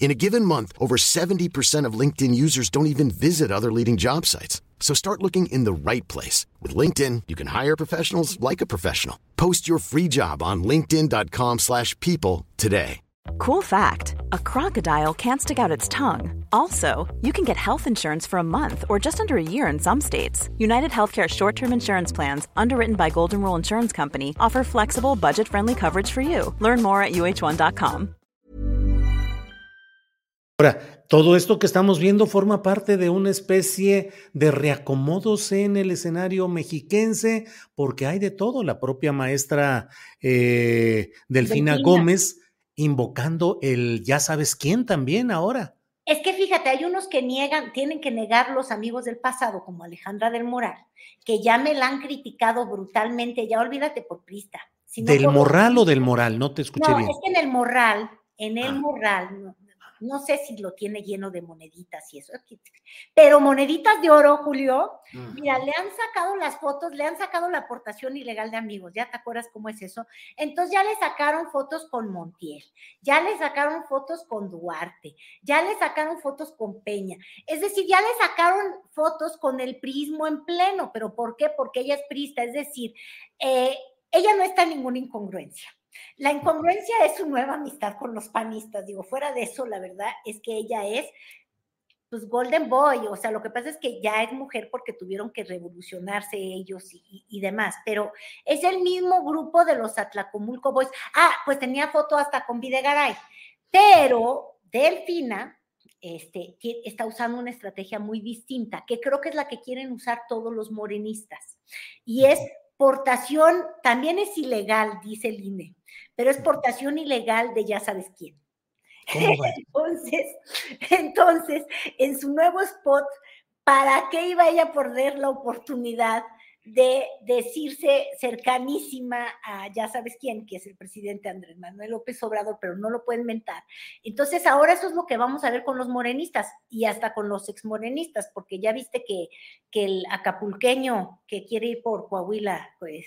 In a given month, over 70% of LinkedIn users don't even visit other leading job sites. So start looking in the right place. With LinkedIn, you can hire professionals like a professional. Post your free job on linkedin.com slash people today. Cool fact, a crocodile can't stick out its tongue. Also, you can get health insurance for a month or just under a year in some states. United Healthcare short-term insurance plans, underwritten by Golden Rule Insurance Company, offer flexible, budget-friendly coverage for you. Learn more at uh1.com. Ahora, todo esto que estamos viendo forma parte de una especie de reacomodos en el escenario mexiquense, porque hay de todo. La propia maestra eh, Delfina, Delfina Gómez invocando el ya sabes quién también ahora. Es que fíjate, hay unos que niegan, tienen que negar los amigos del pasado, como Alejandra del Moral, que ya me la han criticado brutalmente, ya olvídate por Prista. ¿Del Moral o del Moral? No te escuché no, bien. Es que en el Moral, en el ah. Moral, no sé si lo tiene lleno de moneditas y eso. Pero moneditas de oro, Julio. Mira, le han sacado las fotos, le han sacado la aportación ilegal de amigos. ¿Ya te acuerdas cómo es eso? Entonces ya le sacaron fotos con Montiel, ya le sacaron fotos con Duarte, ya le sacaron fotos con Peña. Es decir, ya le sacaron fotos con el prismo en pleno. ¿Pero por qué? Porque ella es prista. Es decir, eh, ella no está en ninguna incongruencia. La incongruencia es su nueva amistad con los panistas. Digo, fuera de eso, la verdad es que ella es, pues, Golden Boy. O sea, lo que pasa es que ya es mujer porque tuvieron que revolucionarse ellos y, demás. Pero es el mismo grupo de los Atlacomulco Boys. Ah, pues tenía foto hasta con Videgaray. Pero Delfina este, está usando una estrategia muy distinta, que creo que es la que quieren usar todos los morenistas. Y es portación, también es ilegal, dice el INE, pero es portación ilegal de ya sabes quién. Entonces, entonces, en su nuevo spot, ¿para qué iba ella a perder la oportunidad de decirse cercanísima a ya sabes quién, que es el presidente Andrés Manuel López Obrador, pero no lo pueden mentar. Entonces, ahora eso es lo que vamos a ver con los morenistas y hasta con los exmorenistas, porque ya viste que, que el acapulqueño que quiere ir por Coahuila, pues,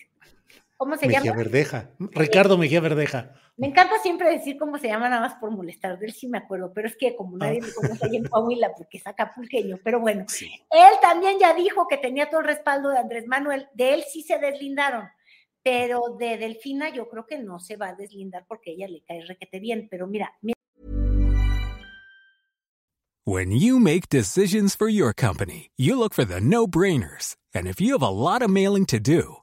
¿cómo se Mejía Verdeja, Ricardo Mejía Verdeja. Me encanta siempre decir cómo se llama, nada más por molestar, de él sí me acuerdo, pero es que como nadie me conoce ahí en Coahuila porque es acapulqueño, pero bueno, él también ya dijo que tenía todo el respaldo de Andrés Manuel, de él sí se deslindaron, pero de Delfina yo creo que no se va a deslindar porque ella le cae requete bien, pero mira, mira. When you make decisions for your company, you look for the no-brainers, and if you have a lot of mailing to do,